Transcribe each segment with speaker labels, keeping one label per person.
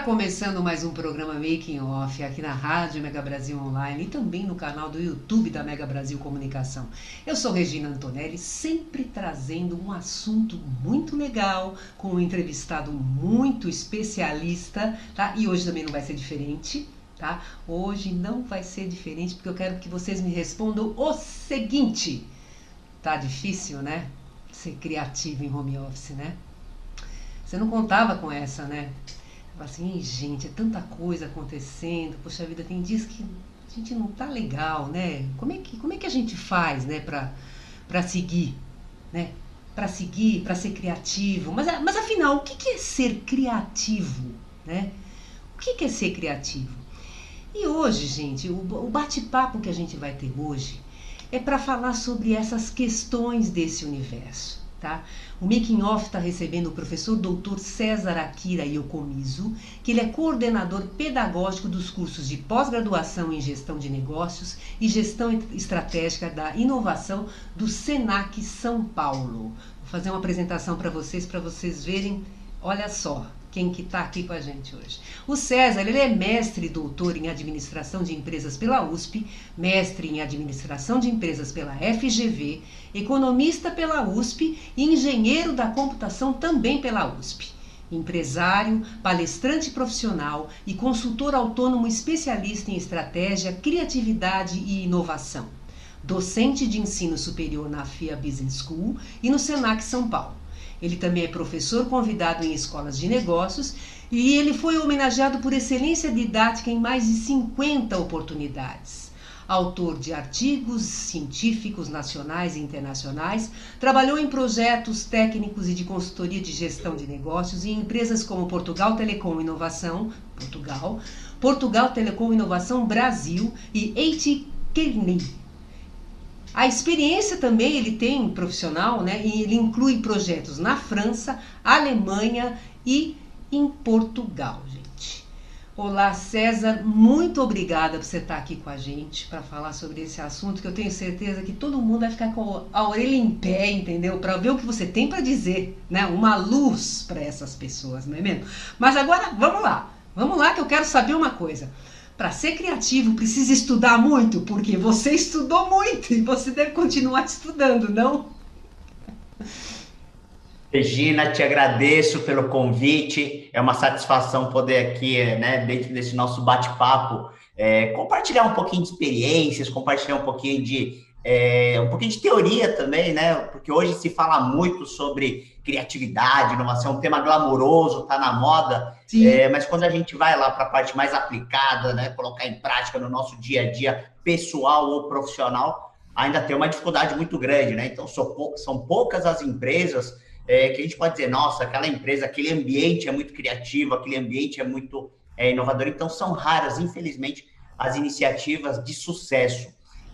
Speaker 1: Está começando mais um programa Making Off aqui na Rádio Mega Brasil Online e também no canal do YouTube da Mega Brasil Comunicação. Eu sou Regina Antonelli, sempre trazendo um assunto muito legal, com um entrevistado muito especialista, tá? E hoje também não vai ser diferente, tá? Hoje não vai ser diferente porque eu quero que vocês me respondam o seguinte. Tá difícil, né? Ser criativo em home office, né? Você não contava com essa, né? Assim, gente, é tanta coisa acontecendo, poxa vida, tem dias que a gente não tá legal, né? Como é que, como é que a gente faz, né, pra, pra seguir, né? Para seguir, para ser criativo. Mas, mas afinal, o que é ser criativo, né? O que é ser criativo? E hoje, gente, o, o bate-papo que a gente vai ter hoje é para falar sobre essas questões desse universo. Tá? O Making Off está recebendo o professor doutor César Akira Iocomiso, que ele é coordenador pedagógico dos cursos de pós-graduação em gestão de negócios e gestão estratégica da inovação do Senac São Paulo. Vou fazer uma apresentação para vocês, para vocês verem, olha só, quem que está aqui com a gente hoje. O César, ele é mestre e doutor em administração de empresas pela USP, mestre em administração de empresas pela FGV, economista pela USP e engenheiro da computação também pela USP. Empresário, palestrante profissional e consultor autônomo especialista em estratégia, criatividade e inovação. Docente de ensino superior na FIA Business School e no Senac São Paulo ele também é professor convidado em escolas de negócios e ele foi homenageado por excelência didática em mais de 50 oportunidades. Autor de artigos científicos nacionais e internacionais, trabalhou em projetos técnicos e de consultoria de gestão de negócios em empresas como Portugal Telecom Inovação, Portugal, Portugal Telecom Inovação Brasil e AT Kearney, a experiência também ele tem profissional, né? E ele inclui projetos na França, Alemanha e em Portugal, gente. Olá, César, muito obrigada por você estar aqui com a gente para falar sobre esse assunto que eu tenho certeza que todo mundo vai ficar com a orelha em pé, entendeu? Para ver o que você tem para dizer, né? Uma luz para essas pessoas, não é mesmo? Mas agora, vamos lá. Vamos lá que eu quero saber uma coisa para ser criativo precisa estudar muito, porque você estudou muito e você deve continuar estudando, não?
Speaker 2: Regina, te agradeço pelo convite. É uma satisfação poder aqui, né, dentro desse nosso bate-papo, é, compartilhar um pouquinho de experiências, compartilhar um pouquinho de é, um pouquinho de teoria também, né? Porque hoje se fala muito sobre criatividade, inovação, um tema glamouroso, tá na moda. É, mas quando a gente vai lá para a parte mais aplicada, né? Colocar em prática no nosso dia a dia, pessoal ou profissional, ainda tem uma dificuldade muito grande, né? Então são poucas as empresas é, que a gente pode dizer, nossa, aquela empresa, aquele ambiente é muito criativo, aquele ambiente é muito é, inovador. Então são raras, infelizmente, as iniciativas de sucesso.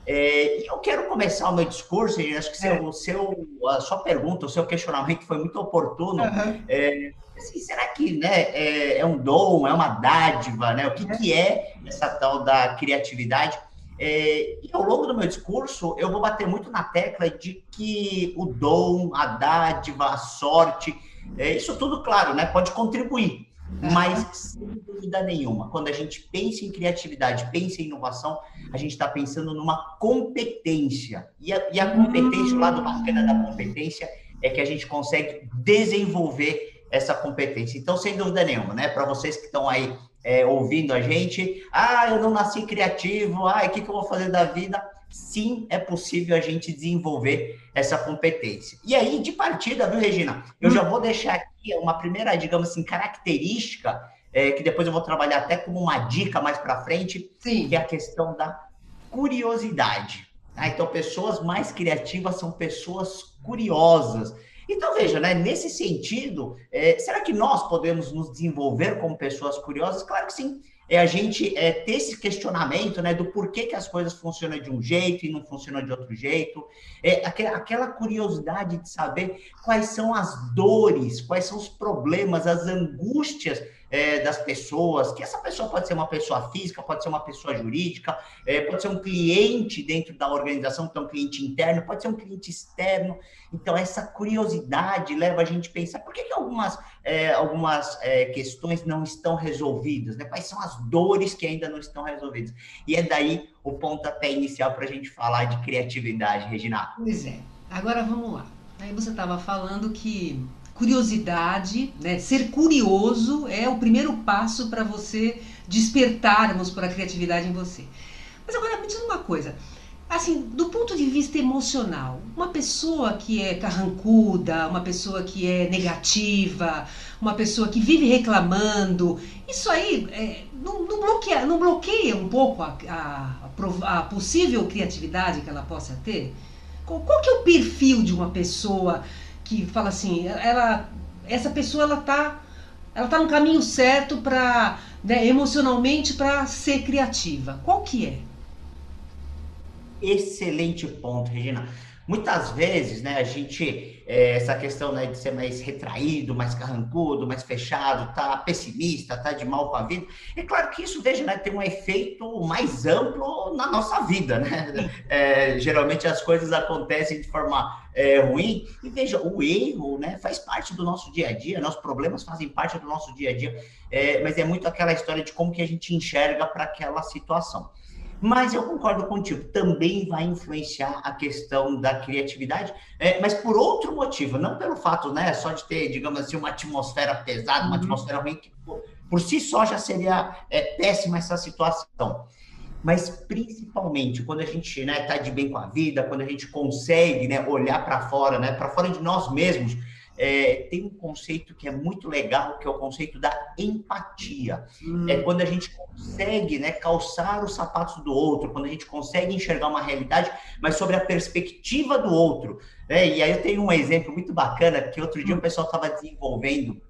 Speaker 2: É, eu quero começar o meu discurso, e acho que seu, é. seu, a sua pergunta, o seu questionamento foi muito oportuno. Uhum. É, assim, será que né, é, é, um dom, é uma dádiva? Né? O que, que é essa tal da criatividade? É, e ao longo do meu discurso, eu vou bater muito na tecla de que o dom, a dádiva, a sorte, é, isso tudo, claro, né, pode contribuir. Mas, sem dúvida nenhuma, quando a gente pensa em criatividade, pensa em inovação, a gente está pensando numa competência. E a, e a competência, o lado bacana da competência é que a gente consegue desenvolver essa competência. Então, sem dúvida nenhuma, né? Para vocês que estão aí é, ouvindo a gente, ah, eu não nasci criativo, ah, o que, que eu vou fazer da vida? Sim é possível a gente desenvolver essa competência. E aí, de partida, viu, Regina? Eu já vou deixar aqui uma primeira, digamos assim, característica, é, que depois eu vou trabalhar até como uma dica mais para frente, sim. que é a questão da curiosidade. Ah, então, pessoas mais criativas são pessoas curiosas. Então, veja, né, nesse sentido, é, será que nós podemos nos desenvolver como pessoas curiosas? Claro que sim é a gente é, ter esse questionamento né, do porquê que as coisas funcionam de um jeito e não funcionam de outro jeito, é aquela curiosidade de saber quais são as dores, quais são os problemas, as angústias é, das pessoas, que essa pessoa pode ser uma pessoa física, pode ser uma pessoa jurídica, é, pode ser um cliente dentro da organização, é um cliente interno, pode ser um cliente externo. Então, essa curiosidade leva a gente a pensar por que, que algumas, é, algumas é, questões não estão resolvidas, né? quais são as dores que ainda não estão resolvidas. E é daí o pontapé inicial para a gente falar de criatividade, Regina.
Speaker 1: Pois é. Agora vamos lá. Aí você estava falando que curiosidade, né? ser curioso é o primeiro passo para você despertarmos para a criatividade em você. Mas agora me diz uma coisa, assim, do ponto de vista emocional, uma pessoa que é carrancuda, uma pessoa que é negativa, uma pessoa que vive reclamando, isso aí é, não, não, bloqueia, não bloqueia um pouco a, a, a, possível criatividade que ela possa ter? Qual, qual que é o perfil de uma pessoa que fala assim, ela, essa pessoa ela tá, ela tá no caminho certo para, né, emocionalmente para ser criativa. Qual que é?
Speaker 2: Excelente ponto, Regina. Muitas vezes, né, a gente, é, essa questão né, de ser mais retraído, mais carrancudo, mais fechado, tá pessimista, tá de mal com a vida, é claro que isso, veja, né, tem um efeito mais amplo na nossa vida, né? É, geralmente as coisas acontecem de forma é, ruim, e veja, o erro, né, faz parte do nosso dia a dia, nossos problemas fazem parte do nosso dia a dia, é, mas é muito aquela história de como que a gente enxerga para aquela situação. Mas eu concordo contigo, também vai influenciar a questão da criatividade, é, mas por outro motivo, não pelo fato, né, só de ter, digamos assim, uma atmosfera pesada, uma uhum. atmosfera ruim, que por, por, si só já seria é, péssima essa situação. Mas principalmente quando a gente está né, tá de bem com a vida, quando a gente consegue né, olhar para fora, né, para fora de nós mesmos, é, tem um conceito que é muito legal, que é o conceito da empatia. Hum. É quando a gente consegue né, calçar os sapatos do outro, quando a gente consegue enxergar uma realidade, mas sobre a perspectiva do outro. Né? E aí eu tenho um exemplo muito bacana, que outro dia o pessoal estava desenvolvendo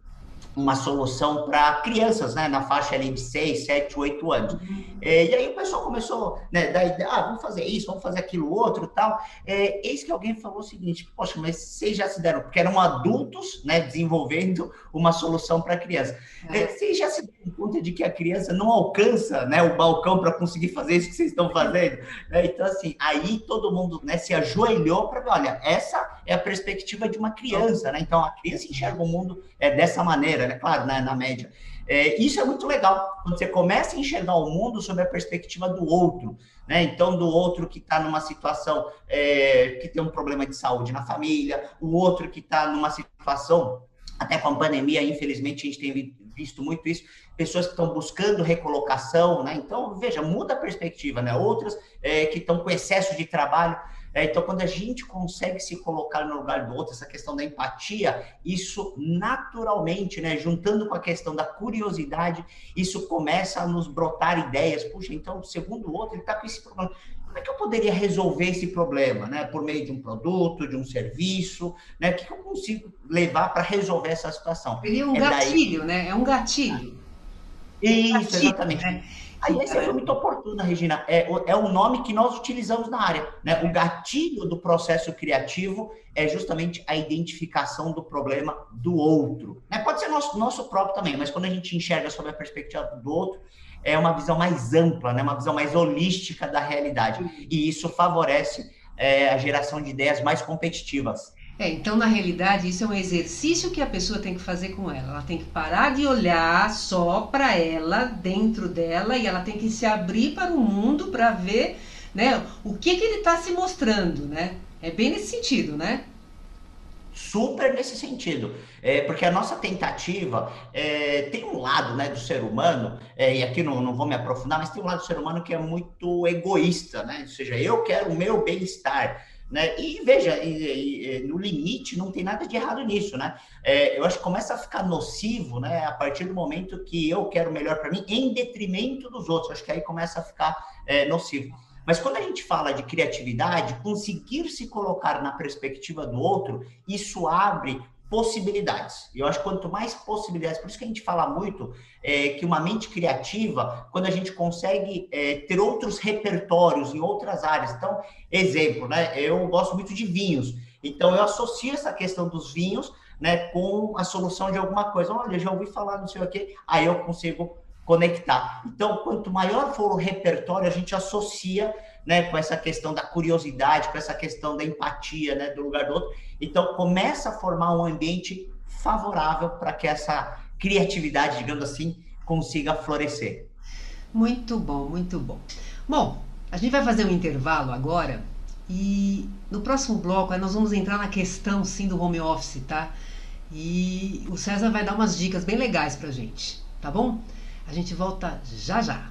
Speaker 2: uma solução para crianças, né, na faixa ali de 6, 7, 8 anos. É, e aí o pessoal começou, né, da ideia, ah, vamos fazer isso, vamos fazer aquilo outro tal. É, eis que alguém falou o seguinte, poxa, mas vocês já se deram, porque eram adultos, né, desenvolvendo uma solução para criança. É. é. vocês já se deram conta de que a criança não alcança, né, o balcão para conseguir fazer isso que vocês estão fazendo? É, então, assim, aí todo mundo, né, se ajoelhou para ver, olha, essa é a perspectiva de uma criança, né? Então, a criança enxerga o mundo é, dessa maneira, né? Claro, né, na média. É, isso é muito legal, quando você começa a enxergar o mundo sob a perspectiva do outro, né? Então, do outro que está numa situação é, que tem um problema de saúde na família, o outro que está numa situação, até com a pandemia, infelizmente, a gente tem visto muito isso, pessoas que estão buscando recolocação, né? Então, veja, muda a perspectiva, né? Outras é, que estão com excesso de trabalho. É, então, quando a gente consegue se colocar no lugar do outro, essa questão da empatia, isso naturalmente, né, juntando com a questão da curiosidade, isso começa a nos brotar ideias. Puxa, então, segundo o outro, ele está com esse problema. Como é que eu poderia resolver esse problema, né? Por meio de um produto, de um serviço, né? O que, eu consigo levar para resolver essa situação?
Speaker 1: Seria um é gatilho, daí... né? É um gatilho.
Speaker 2: Isso, gatilho, exatamente. Né? Aí esse foi muito oportuno, Regina. É, é o nome que nós utilizamos na área. Né? O gatilho do processo criativo é justamente a identificação do problema do outro. Né? Pode ser nosso, nosso próprio também, mas quando a gente enxerga sobre a perspectiva do outro, é uma visão mais ampla, né? uma visão mais holística da realidade. E isso favorece é, a geração de ideias mais competitivas.
Speaker 1: É, então, na realidade, isso é um exercício que a pessoa tem que fazer com ela. Ela tem que parar de olhar só para ela, dentro dela, e ela tem que se abrir para o mundo para ver né, o que, que ele está se mostrando. Né? É bem nesse sentido, né?
Speaker 2: Super nesse sentido. É, porque a nossa tentativa é, tem um lado né, do ser humano, é, e aqui não, não vou me aprofundar, mas tem um lado do ser humano que é muito egoísta, né? Ou seja, eu quero o meu bem-estar. Né? E veja, e, e, no limite não tem nada de errado nisso, né? É, eu acho que começa a ficar nocivo, né? A partir do momento que eu quero melhor para mim, em detrimento dos outros. Acho que aí começa a ficar é, nocivo. Mas quando a gente fala de criatividade, conseguir se colocar na perspectiva do outro, isso abre possibilidades. E eu acho que quanto mais possibilidades, por isso que a gente fala muito é, que uma mente criativa, quando a gente consegue é, ter outros repertórios em outras áreas. Então, exemplo, né? Eu gosto muito de vinhos. Então, eu associo essa questão dos vinhos né, com a solução de alguma coisa. Olha, já ouvi falar não sei o quê, aí eu consigo conectar. Então, quanto maior for o repertório, a gente associa né, com essa questão da curiosidade, com essa questão da empatia, né, do lugar do outro. Então, começa a formar um ambiente favorável para que essa criatividade, digamos assim, consiga florescer.
Speaker 1: Muito bom, muito bom. Bom, a gente vai fazer um intervalo agora e no próximo bloco nós vamos entrar na questão sim do home office, tá? E o César vai dar umas dicas bem legais pra gente, tá bom? A gente volta já já.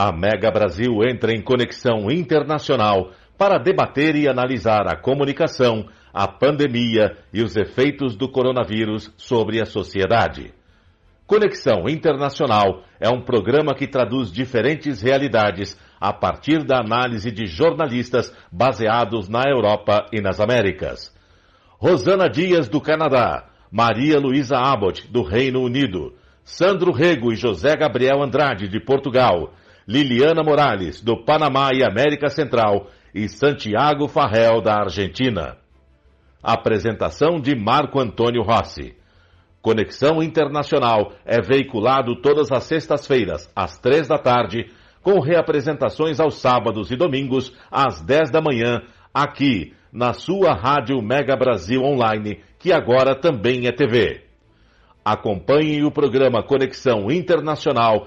Speaker 3: A Mega Brasil entra em conexão internacional para debater e analisar a comunicação, a pandemia e os efeitos do coronavírus sobre a sociedade. Conexão Internacional é um programa que traduz diferentes realidades a partir da análise de jornalistas baseados na Europa e nas Américas. Rosana Dias, do Canadá, Maria Luísa Abbott, do Reino Unido, Sandro Rego e José Gabriel Andrade, de Portugal, Liliana Morales, do Panamá e América Central, e Santiago Farrell, da Argentina. Apresentação de Marco Antônio Rossi. Conexão Internacional é veiculado todas as sextas-feiras, às três da tarde, com reapresentações aos sábados e domingos, às dez da manhã, aqui, na sua Rádio Mega Brasil Online, que agora também é TV. Acompanhe o programa Conexão Internacional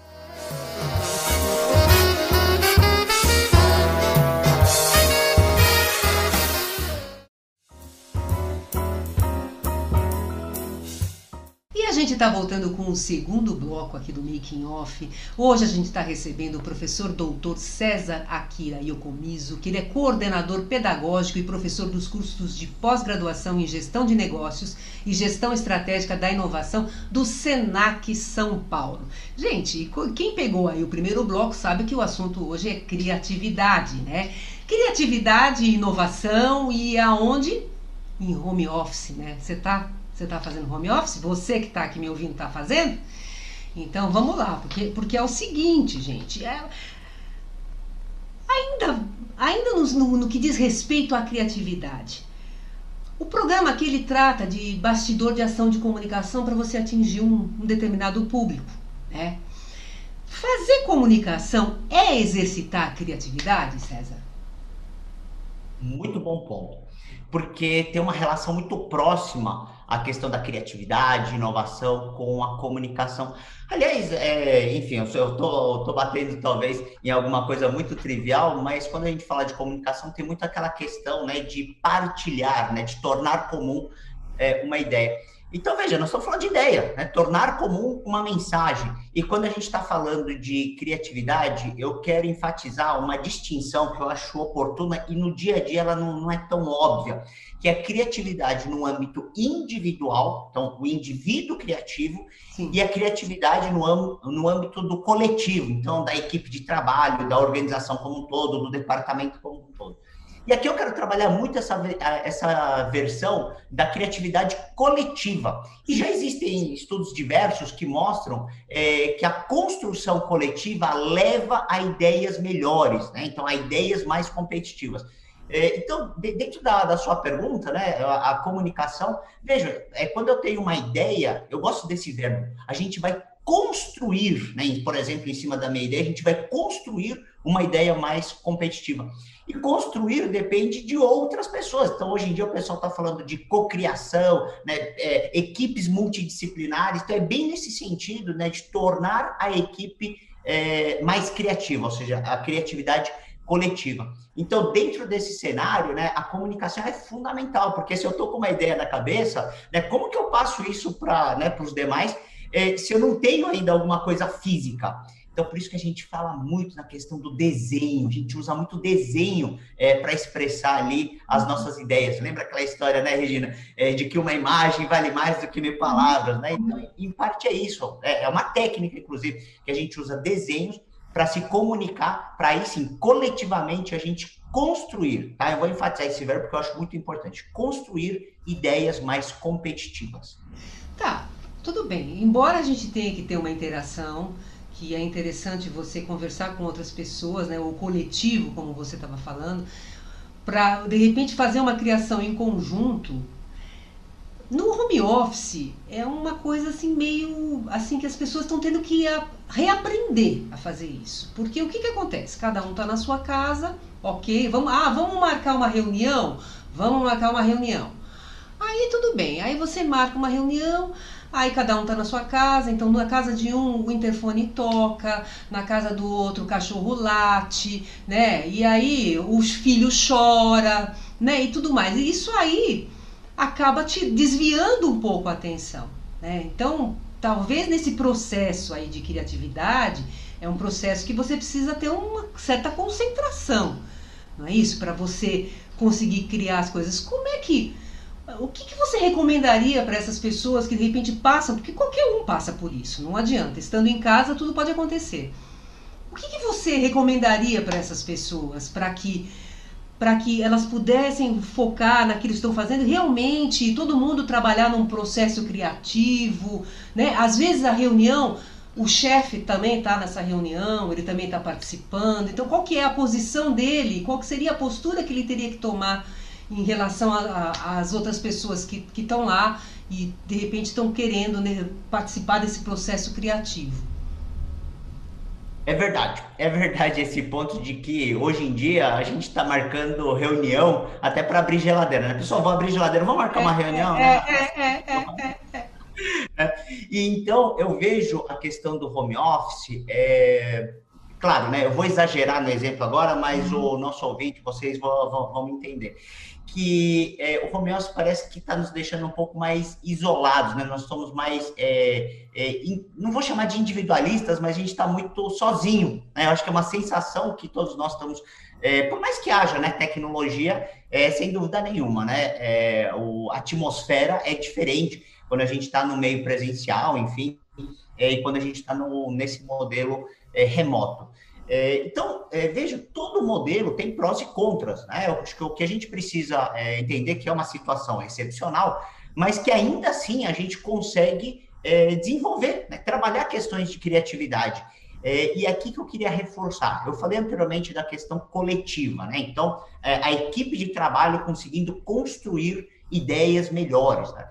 Speaker 1: Está voltando com o segundo bloco aqui do Making Off. Hoje a gente está recebendo o professor doutor César Akira Yokomizo, que ele é coordenador pedagógico e professor dos cursos de pós-graduação em gestão de negócios e gestão estratégica da inovação do Senac São Paulo. Gente, quem pegou aí o primeiro bloco sabe que o assunto hoje é criatividade, né? Criatividade inovação e aonde? Em home office, né? Você tá você está fazendo home office? Você que está aqui me ouvindo está fazendo? Então vamos lá, porque, porque é o seguinte, gente. É, ainda ainda no, no, no que diz respeito à criatividade. O programa aqui ele trata de bastidor de ação de comunicação para você atingir um, um determinado público. Né? Fazer comunicação é exercitar a criatividade, César?
Speaker 2: Muito bom ponto. Porque tem uma relação muito próxima a questão da criatividade, inovação com a comunicação. Aliás, é, enfim, eu estou batendo talvez em alguma coisa muito trivial, mas quando a gente fala de comunicação, tem muito aquela questão né, de partilhar, né, de tornar comum é, uma ideia. Então, veja, nós estamos falando de ideia, né? tornar comum uma mensagem. E quando a gente está falando de criatividade, eu quero enfatizar uma distinção que eu acho oportuna e no dia a dia ela não, não é tão óbvia, que é a criatividade no âmbito individual, então o indivíduo criativo, Sim. e a criatividade no, no âmbito do coletivo, então da equipe de trabalho, da organização como um todo, do departamento como um todo. E aqui eu quero trabalhar muito essa, essa versão da criatividade coletiva. E já existem estudos diversos que mostram é, que a construção coletiva leva a ideias melhores, né? então a ideias mais competitivas. É, então, dentro da, da, sua pergunta, né, a, a, comunicação, veja, é quando eu tenho uma ideia, eu gosto desse verbo, a gente vai construir, né, por exemplo, em cima da minha ideia, a gente vai construir uma ideia mais competitiva. E construir depende de outras pessoas. Então, hoje em dia, o pessoal está falando de cocriação, né, é, equipes multidisciplinares. Então, é bem nesse sentido né, de tornar a equipe é, mais criativa, ou seja, a criatividade coletiva. Então, dentro desse cenário, né, a comunicação é fundamental, porque se eu estou com uma ideia na cabeça, né, como que eu passo isso para né, os demais é, se eu não tenho ainda alguma coisa física? Então, por isso que a gente fala muito na questão do desenho, a gente usa muito desenho é, para expressar ali as nossas ideias. Lembra aquela história, né, Regina, é, de que uma imagem vale mais do que mil palavras, né? Então, em parte é isso, é, é uma técnica, inclusive, que a gente usa desenhos para se comunicar, para aí sim, coletivamente, a gente construir, tá? Eu vou enfatizar esse verbo porque eu acho muito importante. Construir ideias mais competitivas.
Speaker 1: Tá, tudo bem. Embora a gente tenha que ter uma interação, que é interessante você conversar com outras pessoas, né, o coletivo, como você estava falando, para de repente fazer uma criação em conjunto. No home office é uma coisa assim meio assim que as pessoas estão tendo que reaprender a fazer isso, porque o que, que acontece? Cada um está na sua casa, ok? Vamos, ah, vamos marcar uma reunião, vamos marcar uma reunião. Aí tudo bem, aí você marca uma reunião, Aí cada um tá na sua casa, então na casa de um o interfone toca, na casa do outro o cachorro late, né? E aí os filhos choram, né? E tudo mais. E isso aí acaba te desviando um pouco a atenção, né? Então, talvez nesse processo aí de criatividade, é um processo que você precisa ter uma certa concentração, não é isso? Para você conseguir criar as coisas. Como é que o que, que você recomendaria para essas pessoas que de repente passam, porque qualquer um passa por isso, não adianta. Estando em casa, tudo pode acontecer. O que, que você recomendaria para essas pessoas para que para que elas pudessem focar naquilo que estão fazendo, realmente todo mundo trabalhar num processo criativo, né? Às vezes a reunião, o chefe também está nessa reunião, ele também está participando. Então, qual que é a posição dele? Qual que seria a postura que ele teria que tomar em relação às outras pessoas que estão lá e de repente estão querendo né, participar desse processo criativo.
Speaker 2: É verdade, é verdade esse ponto de que hoje em dia a gente está marcando reunião até para abrir geladeira, né? Pessoal, vou abrir geladeira, vamos marcar é, uma reunião? É, né? é, é, é, é, E então eu vejo a questão do home office, é, claro, né? Eu vou exagerar no exemplo agora, mas o nosso ouvinte, vocês vão, vão, vão entender que é, o home office parece que está nos deixando um pouco mais isolados, né? Nós somos mais, é, é, in, não vou chamar de individualistas, mas a gente está muito sozinho, né? Eu acho que é uma sensação que todos nós estamos, é, por mais que haja, né, tecnologia, é, sem dúvida nenhuma, né? É, o, a atmosfera é diferente quando a gente está no meio presencial, enfim, e quando a gente está nesse modelo remoto. É, então, é, veja, todo modelo tem prós e contras. Né? Eu acho que o que a gente precisa é, entender que é uma situação excepcional, mas que ainda assim a gente consegue é, desenvolver, né? trabalhar questões de criatividade. É, e aqui que eu queria reforçar, eu falei anteriormente da questão coletiva, né? Então, é, a equipe de trabalho conseguindo construir ideias melhores. Né?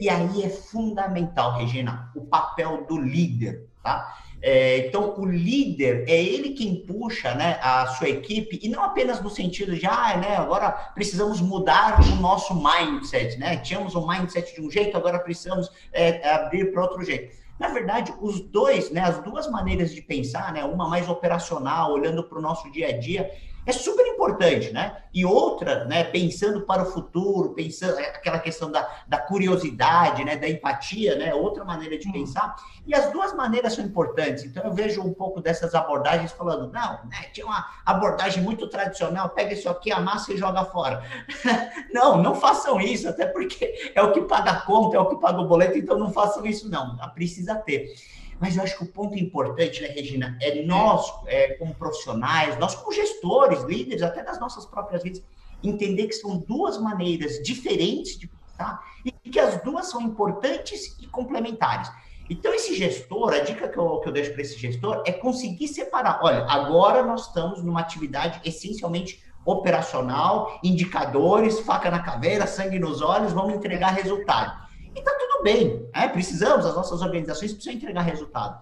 Speaker 2: e aí é fundamental, Regina, o papel do líder, tá? É, então, o líder é ele quem puxa né, a sua equipe, e não apenas no sentido de, ah, né, agora precisamos mudar o nosso mindset, né? Tínhamos um mindset de um jeito, agora precisamos é, abrir para outro jeito. Na verdade, os dois, né, as duas maneiras de pensar, né, uma mais operacional, olhando para o nosso dia a dia, é super importante, né? E outra, né, pensando para o futuro, pensando é, aquela questão da, da curiosidade, né, da empatia, né, outra maneira de pensar. E as duas maneiras são importantes. Então eu vejo um pouco dessas abordagens falando, não, né, tinha uma abordagem muito tradicional, pega isso aqui, amassa e joga fora. não, não façam isso, até porque é o que paga a conta, é o que paga o boleto, então não façam isso não. Precisa ter. Mas eu acho que o ponto importante, né, Regina, é nós, é, como profissionais, nós como gestores, líderes, até das nossas próprias vidas, entender que são duas maneiras diferentes de pensar e que as duas são importantes e complementares. Então, esse gestor, a dica que eu, que eu deixo para esse gestor é conseguir separar. Olha, agora nós estamos numa atividade essencialmente operacional, indicadores, faca na caveira, sangue nos olhos, vamos entregar resultado. E tá tudo bem, né? precisamos, as nossas organizações precisam entregar resultado.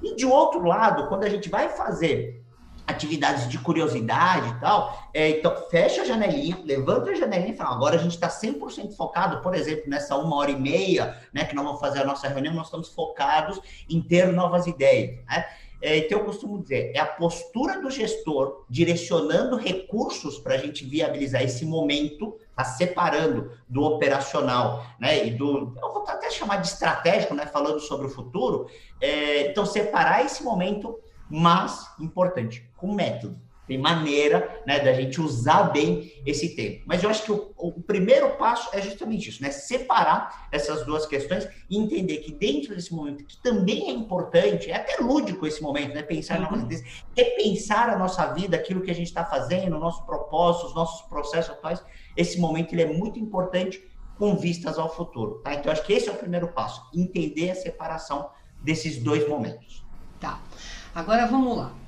Speaker 2: E de outro lado, quando a gente vai fazer atividades de curiosidade e tal, é, então fecha a janelinha, levanta a janelinha e fala, agora a gente está 100% focado, por exemplo, nessa uma hora e meia, né, que nós vamos fazer a nossa reunião, nós estamos focados em ter novas ideias, né? É, então, eu costumo dizer, é a postura do gestor direcionando recursos para a gente viabilizar esse momento, tá separando do operacional, né? E do, eu vou até chamar de estratégico, né? Falando sobre o futuro. É, então, separar esse momento, mas importante, com método tem maneira né, da gente usar bem esse tempo. Mas eu acho que o, o, primeiro passo é justamente isso, né? Separar essas duas questões e entender que dentro desse momento, que também é importante, é até lúdico esse momento, né? Pensar uhum. na repensar a nossa vida, aquilo que a gente está fazendo, o nosso propósito, os nossos processos atuais. Esse momento ele é muito importante com vistas ao futuro. Tá? Então, acho que esse é o primeiro passo, entender a separação desses dois momentos.
Speaker 1: Tá. Agora vamos lá.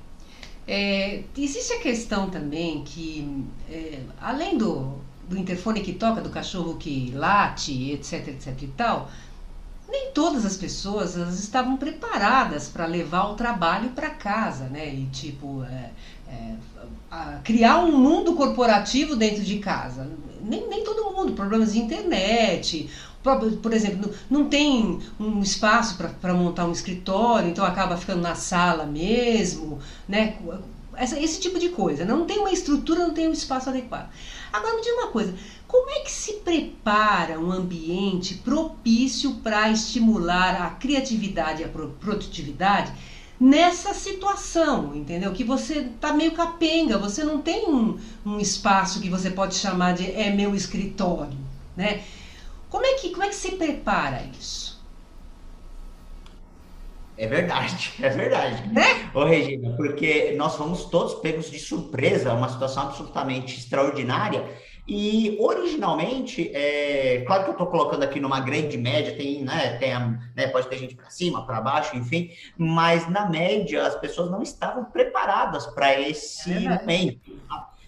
Speaker 1: É, existe a questão também que, é, além do, do interfone que toca, do cachorro que late, etc, etc e tal, nem todas as pessoas elas estavam preparadas para levar o trabalho para casa, né? E tipo, é, é criar um mundo corporativo dentro de casa. Nem, nem todo mundo, problemas de internet, por exemplo, não tem um espaço para montar um escritório, então acaba ficando na sala mesmo, né? Essa, esse tipo de coisa. Não tem uma estrutura, não tem um espaço adequado. Agora me diga uma coisa: como é que se prepara um ambiente propício para estimular a criatividade e a produtividade? nessa situação, entendeu? Que você tá meio capenga, você não tem um, um espaço que você pode chamar de é meu escritório, né? Como é que, como é que se prepara isso?
Speaker 2: É verdade, é verdade. Né? Ô, Regina, porque nós fomos todos pegos de surpresa, uma situação absolutamente extraordinária. E originalmente, é, claro que eu estou colocando aqui numa grande média, tem, né, tem né, pode ter gente para cima, para baixo, enfim, mas na média as pessoas não estavam preparadas para esse é momento.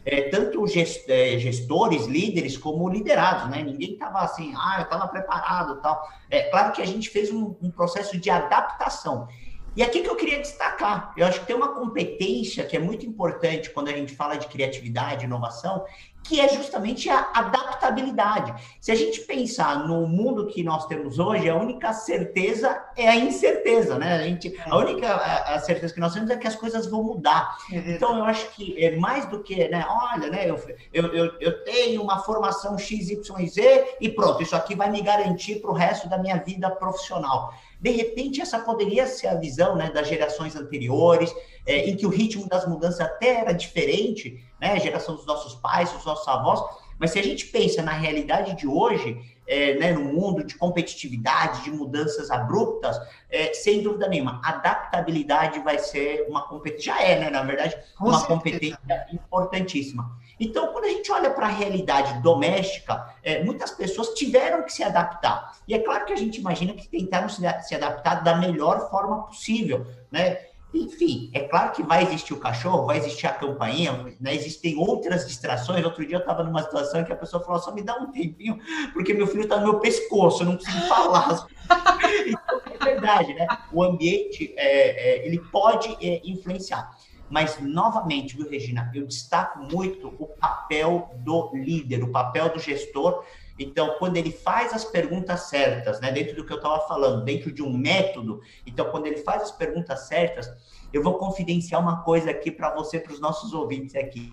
Speaker 2: É, tanto é, gestores, líderes, como liderados, né? Ninguém estava assim, ah, eu estava preparado tal. É claro que a gente fez um, um processo de adaptação. E aqui que eu queria destacar, eu acho que tem uma competência que é muito importante quando a gente fala de criatividade, inovação, que é justamente a adaptabilidade. Se a gente pensar no mundo que nós temos hoje, a única certeza é a incerteza, né? A, gente, a única a, a certeza que nós temos é que as coisas vão mudar. É então, eu acho que é mais do que, né? Olha, né? Eu, eu, eu, eu tenho uma formação XYZ e pronto, isso aqui vai me garantir para o resto da minha vida profissional. De repente, essa poderia ser a visão né, das gerações anteriores, é, em que o ritmo das mudanças até era diferente, né, a geração dos nossos pais, dos nossos avós, mas se a gente pensa na realidade de hoje, é, né, no mundo de competitividade, de mudanças abruptas, é, sem dúvida nenhuma, adaptabilidade vai ser uma competência, já é, né, na verdade, Com uma certeza. competência importantíssima. Então, quando a gente olha para a realidade doméstica, é, muitas pessoas tiveram que se adaptar. E é claro que a gente imagina que tentaram se, se adaptar da melhor forma possível, né? Enfim, é claro que vai existir o cachorro, vai existir a campainha, né? existem outras distrações. Outro dia eu estava numa situação em que a pessoa falou: só me dá um tempinho, porque meu filho está no meu pescoço, eu não consigo falar. então, é verdade, né? O ambiente é, é, ele pode é, influenciar. Mas, novamente, viu, Regina, eu destaco muito o papel do líder, o papel do gestor. Então, quando ele faz as perguntas certas, né, dentro do que eu estava falando, dentro de um método, então, quando ele faz as perguntas certas, eu vou confidenciar uma coisa aqui para você, para os nossos ouvintes aqui.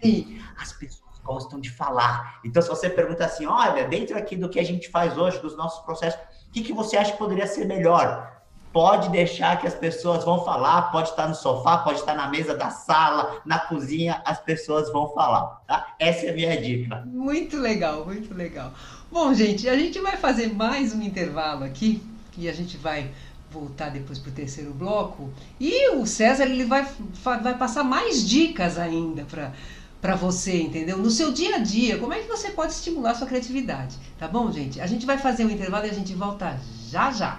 Speaker 2: As pessoas gostam de falar. Então, se você pergunta assim, olha, dentro aqui do que a gente faz hoje, dos nossos processos, o que, que você acha que poderia ser melhor? Pode deixar que as pessoas vão falar, pode estar no sofá, pode estar na mesa da sala, na cozinha, as pessoas vão falar, tá? Essa é a minha dica.
Speaker 1: Muito legal, muito legal. Bom, gente, a gente vai fazer mais um intervalo aqui, e a gente vai voltar depois para o terceiro bloco, e o César ele vai, vai passar mais dicas ainda para para você, entendeu? No seu dia a dia, como é que você pode estimular sua criatividade, tá bom, gente? A gente vai fazer um intervalo e a gente volta já já.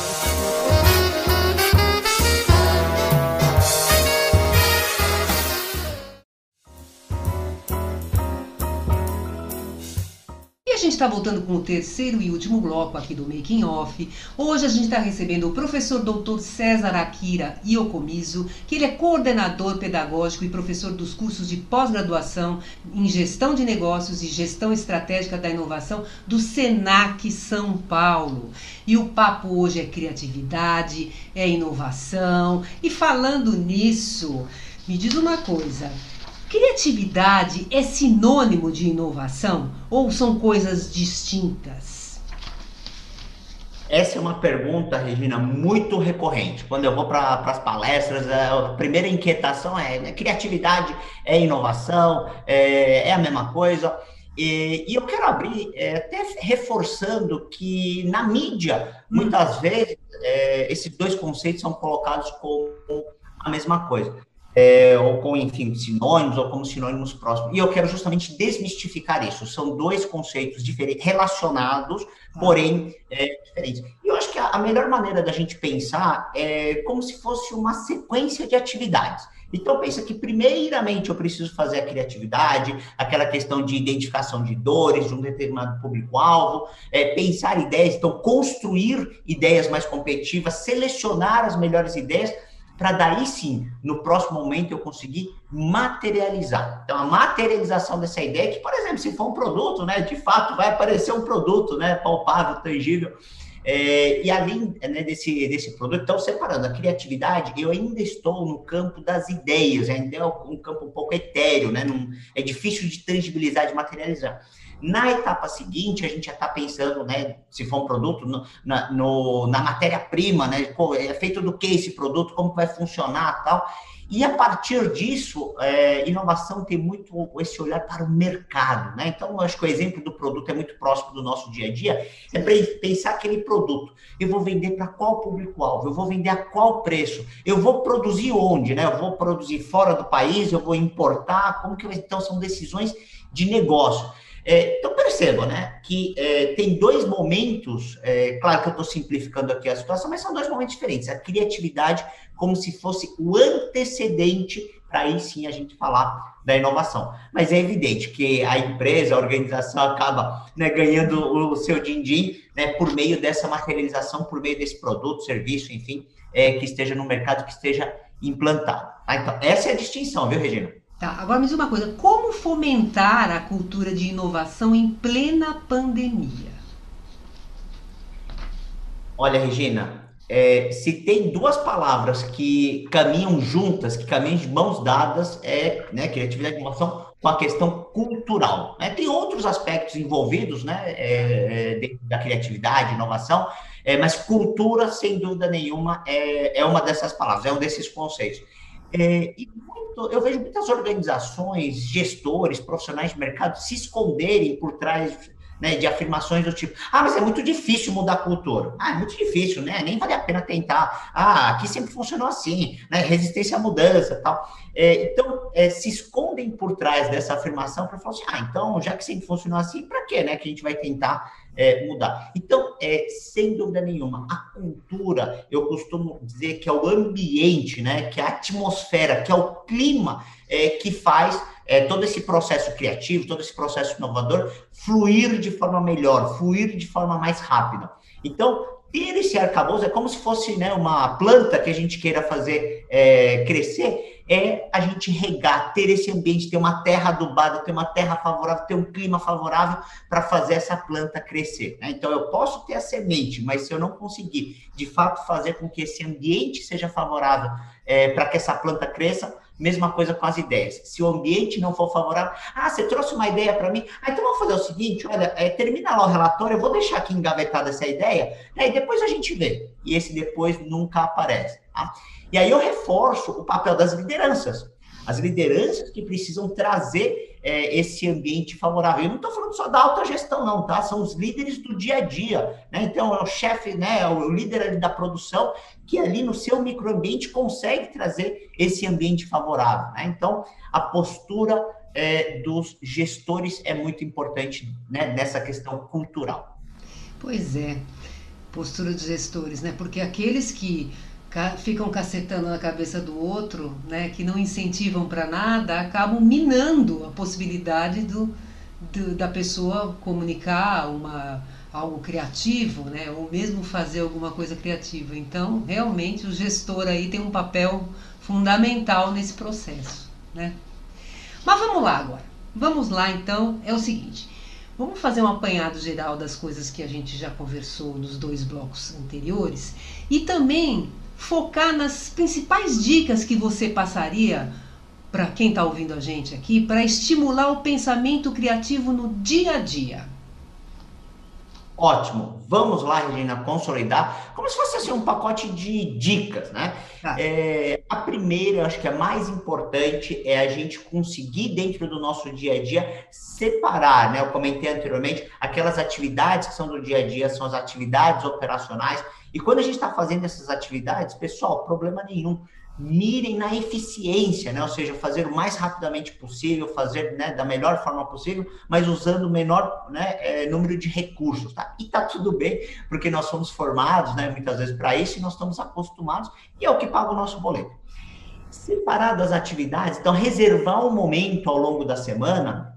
Speaker 1: Gente está voltando com o terceiro e último bloco aqui do Making Off. Hoje a gente está recebendo o professor doutor César Akira Iocomiso, que ele é coordenador pedagógico e professor dos cursos de pós-graduação em gestão de negócios e gestão estratégica da inovação do Senac São Paulo. E o papo hoje é criatividade, é inovação. E falando nisso, me diz uma coisa. Criatividade é sinônimo de inovação ou são coisas distintas?
Speaker 2: Essa é uma pergunta, Regina, muito recorrente. Quando eu vou para as palestras, a primeira inquietação é: né, criatividade é inovação, é, é a mesma coisa. E, e, eu quero abrir é, até reforçando que na mídia, muitas vezes, é, esses dois conceitos são colocados como a mesma coisa é, ou com, enfim, sinônimos, ou como sinônimos próximos. E eu quero justamente desmistificar isso. São dois conceitos diferentes, relacionados, porém é, diferentes. E eu acho que a, a melhor maneira da gente pensar é como se fosse uma sequência de atividades. Então, pensa que, primeiramente, eu preciso fazer a criatividade, aquela questão de identificação de dores de um determinado público-alvo, é, pensar ideias, então, construir ideias mais competitivas, selecionar as melhores ideias, para daí sim, no próximo momento, eu conseguir materializar. Então, a materialização dessa ideia, que, por exemplo, se for um produto, né, de fato, vai aparecer um produto, né, palpável, tangível, é, e além né, desse, desse produto, então, separando a criatividade, eu ainda estou no campo das ideias, ainda é um campo um pouco etéreo, né? Num, é difícil de tangibilizar, de materializar. Na etapa seguinte, a gente já está pensando, né, se for um produto, no, na, na matéria-prima, né? É feito do que esse produto, como vai funcionar tal. E a partir disso, é, inovação tem muito esse olhar para o mercado, né? Então, acho que o exemplo do produto é muito próximo do nosso dia a dia. É para pensar aquele produto. Eu vou vender para qual público-alvo? Eu vou vender a qual preço? Eu vou produzir onde, né? Eu vou produzir fora do país? Eu vou importar? Como que eu... Então, são decisões de negócio. É, então, perceba, né, que é, tem dois momentos, é, claro que eu estou simplificando aqui a situação, mas são dois momentos diferentes. A criatividade como se fosse o antecedente para aí sim a gente falar da inovação. Mas é evidente que a empresa, a organização acaba né, ganhando o seu din-din né, por meio dessa materialização, por meio desse produto, serviço, enfim, é, que esteja no mercado, que esteja implantado. Tá? Então, essa é a distinção, viu, Regina?
Speaker 1: Tá, agora me diz uma coisa, como fomentar a cultura de inovação em plena pandemia?
Speaker 2: Olha, Regina, é, se tem duas palavras que caminham juntas, que caminham de mãos dadas, é né, criatividade e inovação com a questão cultural. Né? Tem outros aspectos envolvidos né, é, é, da criatividade, inovação, é, mas cultura, sem dúvida nenhuma, é, é uma dessas palavras, é um desses conceitos. É, e muito, eu vejo muitas organizações, gestores, profissionais de mercado se esconderem por trás né, de afirmações do tipo, ah, mas é muito difícil mudar a cultura. Ah, é muito difícil, né? Nem vale a pena tentar. Ah, aqui sempre funcionou assim, né? Resistência à mudança tal. É, então, é, se escondem por trás dessa afirmação para falar assim, ah, então, já que sempre funcionou assim, para quê, né? Que a gente vai tentar é, mudar. Então, é, sem dúvida nenhuma, a cultura, eu costumo dizer que é o ambiente, né? Que é a atmosfera, que é o clima é, que faz é, todo esse processo criativo, todo esse processo inovador fluir de forma melhor, fluir de forma mais rápida. Então, ter esse arcabouço é como se fosse né, uma planta que a gente queira fazer é, crescer, é a gente regar, ter esse ambiente, ter uma terra adubada, ter uma terra favorável, ter um clima favorável para fazer essa planta crescer. Né? Então, eu posso ter a semente, mas se eu não conseguir, de fato, fazer com que esse ambiente seja favorável é, para que essa planta cresça, Mesma coisa com as ideias. Se o ambiente não for favorável, ah, você trouxe uma ideia para mim, ah, então vamos fazer o seguinte: olha, é, termina lá o relatório, eu vou deixar aqui engavetada essa ideia, né, depois a gente vê. E esse depois nunca aparece. Tá? E aí eu reforço o papel das lideranças. As lideranças que precisam trazer é, esse ambiente favorável. Eu não estou falando só da alta gestão, não, tá? São os líderes do dia a dia, né? Então, é o chefe, né? É o líder da produção que ali no seu microambiente consegue trazer esse ambiente favorável, né? Então, a postura é, dos gestores é muito importante né, nessa questão cultural.
Speaker 1: Pois é, postura dos gestores, né? Porque aqueles que ficam cacetando na cabeça do outro, né, que não incentivam para nada, acabam minando a possibilidade do, do, da pessoa comunicar uma, algo criativo, né, ou mesmo fazer alguma coisa criativa. Então, realmente, o gestor aí tem um papel fundamental nesse processo. Né? Mas vamos lá agora. Vamos lá, então, é o seguinte. Vamos fazer um apanhado geral das coisas que a gente já conversou nos dois blocos anteriores e também focar nas principais dicas que você passaria para quem está ouvindo a gente aqui para estimular o pensamento criativo no dia a dia.
Speaker 2: Ótimo. Vamos lá, Regina, consolidar, como se fosse assim, um pacote de dicas, né? Ah. É, a primeira, acho que a mais importante, é a gente conseguir, dentro do nosso dia a dia, separar, né? Eu comentei anteriormente, aquelas atividades que são do dia a dia, são as atividades operacionais, e quando a gente está fazendo essas atividades, pessoal, problema nenhum. Mirem na eficiência, né? Ou seja, fazer o mais rapidamente possível, fazer né, da melhor forma possível, mas usando o menor né, é, número de recursos, tá? E tá tudo bem, porque nós somos formados, né, muitas vezes para isso e nós estamos acostumados e é o que paga o nosso boleto. separar das atividades, então reservar um momento ao longo da semana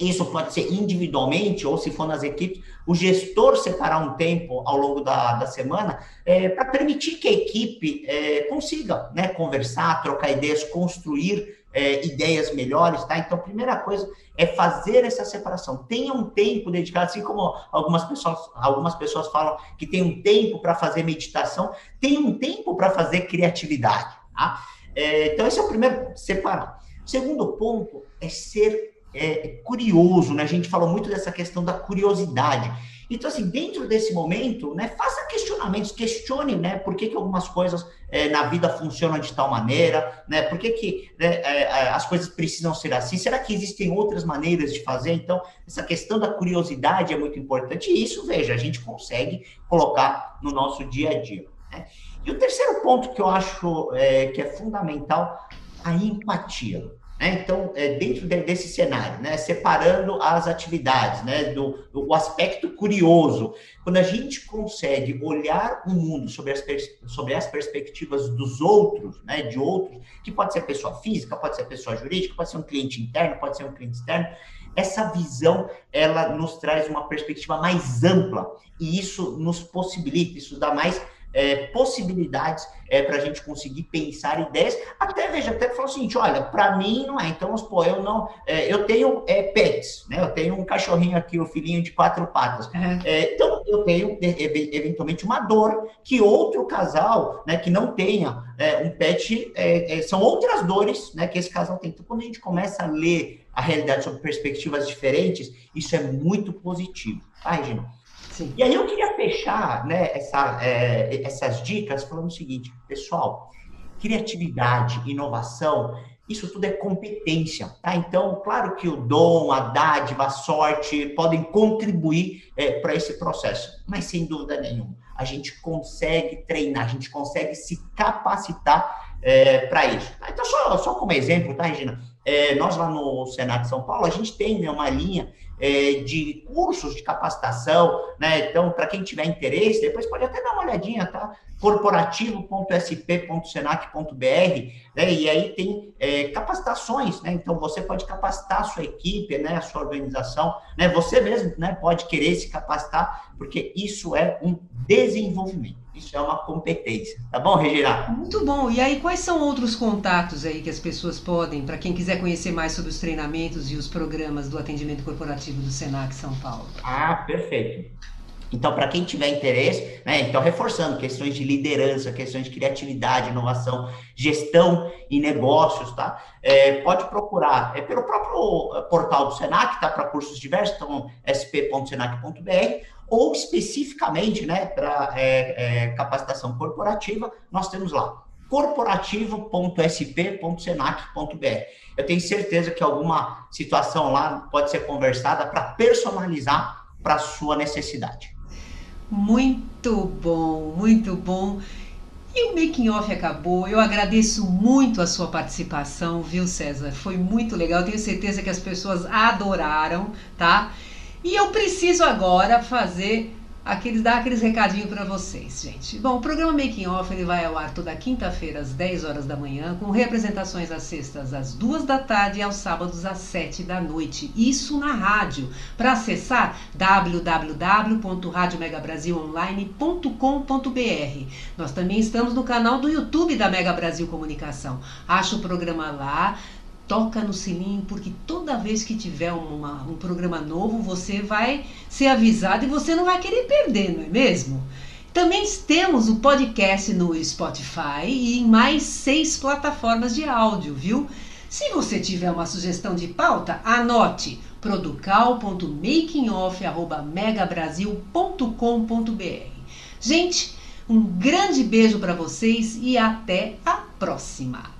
Speaker 2: isso pode ser individualmente, ou se for nas equipes, o gestor separar um tempo ao longo da, da semana é, para permitir que a equipe é, consiga né, conversar, trocar ideias, construir é, ideias melhores, tá? Então, a primeira coisa é fazer essa separação. Tenha um tempo dedicado, assim como algumas pessoas, algumas pessoas falam que tem um tempo para fazer meditação, tem um tempo para fazer criatividade, tá? É, então, esse é o primeiro, separar. O segundo ponto é ser é, curioso, né? A gente falou muito dessa questão da curiosidade. Então, assim, dentro desse momento, né, faça questionamentos, questione, né, por que, que algumas coisas é, na vida funcionam de tal maneira, né, por que, que né, é, é, as coisas precisam ser assim, será que existem outras maneiras de fazer? Então, essa questão da curiosidade é muito importante e isso, veja, a gente consegue colocar no nosso dia a dia. Né? E o terceiro ponto que eu acho é, que é fundamental, a empatia. Né? Então, é, dentro de, desse cenário, né, separando as atividades, né, do, do aspecto curioso, quando a gente consegue olhar o mundo sobre as, sobre as perspectivas dos outros, né, de outros, que pode ser pessoa física, pode ser pessoa jurídica, pode ser um cliente interno, pode ser um cliente externo, essa visão ela nos traz uma perspectiva mais ampla. E isso nos possibilita, isso dá mais é, possibilidades é, para a gente conseguir pensar ideias. Até veja, até falou o seguinte: olha, para mim não é. Então, pô, eu não. É, eu tenho é, pets, né? Eu tenho um cachorrinho aqui, o um filhinho de quatro patas. Uhum. então, eu tenho eventualmente uma dor que outro casal, né, que não tenha é, um pet, é, são outras dores, né, que esse casal tem. Então, quando a gente começa a ler a realidade sob perspectivas diferentes, isso é muito positivo, tá, Regina? Sim. E aí eu queria fechar né, essa, é, essas dicas falando o seguinte, pessoal, criatividade, inovação, isso tudo é competência, tá? Então, claro que o dom, a dádiva, a sorte podem contribuir é, para esse processo, mas sem dúvida nenhuma, a gente consegue treinar, a gente consegue se capacitar é, para isso. Tá? Então, só, só como exemplo, tá, Regina? É, nós lá no Senado de São Paulo, a gente tem né, uma linha é, de cursos de capacitação, né? Então, para quem tiver interesse, depois pode até dar uma olhadinha, tá? corporativo.sp.senac.br, né? E aí tem é, capacitações, né? Então, você pode capacitar a sua equipe, né? A sua organização, né? Você mesmo, né? Pode querer se capacitar, porque isso é um desenvolvimento. Isso é uma competência. Tá bom, Regina?
Speaker 1: Muito bom. E aí, quais são outros contatos aí que as pessoas podem, para quem quiser conhecer mais sobre os treinamentos e os programas do atendimento corporativo do Senac São Paulo?
Speaker 2: Ah, perfeito. Então, para quem tiver interesse, né, então reforçando questões de liderança, questões de criatividade, inovação, gestão e negócios, tá? É, pode procurar é pelo próprio eh, portal do Senac, tá? Para cursos diversos, então sp.senac.br ou especificamente, né, para é, é, capacitação corporativa, nós temos lá corporativo.sp.senac.br. Eu tenho certeza que alguma situação lá pode ser conversada para personalizar para sua necessidade.
Speaker 1: Muito bom, muito bom. E o making off acabou. Eu agradeço muito a sua participação, viu, César? Foi muito legal. Tenho certeza que as pessoas adoraram, tá? E eu preciso agora fazer aqueles, dar aqueles recadinhos para vocês, gente. Bom, o programa Making Off ele vai ao ar toda quinta-feira às 10 horas da manhã, com representações às sextas às 2 da tarde e aos sábados às 7 da noite. Isso na rádio. Para acessar www.radiomegabrasilonline.com.br. Nós também estamos no canal do YouTube da Mega Brasil Comunicação. Acha o programa lá toca no sininho, porque toda vez que tiver uma, um programa novo, você vai ser avisado e você não vai querer perder, não é mesmo? Também temos o podcast no Spotify e em mais seis plataformas de áudio, viu? Se você tiver uma sugestão de pauta, anote producal.makingoff.megabrasil.com.br. Gente, um grande beijo para vocês e até a próxima!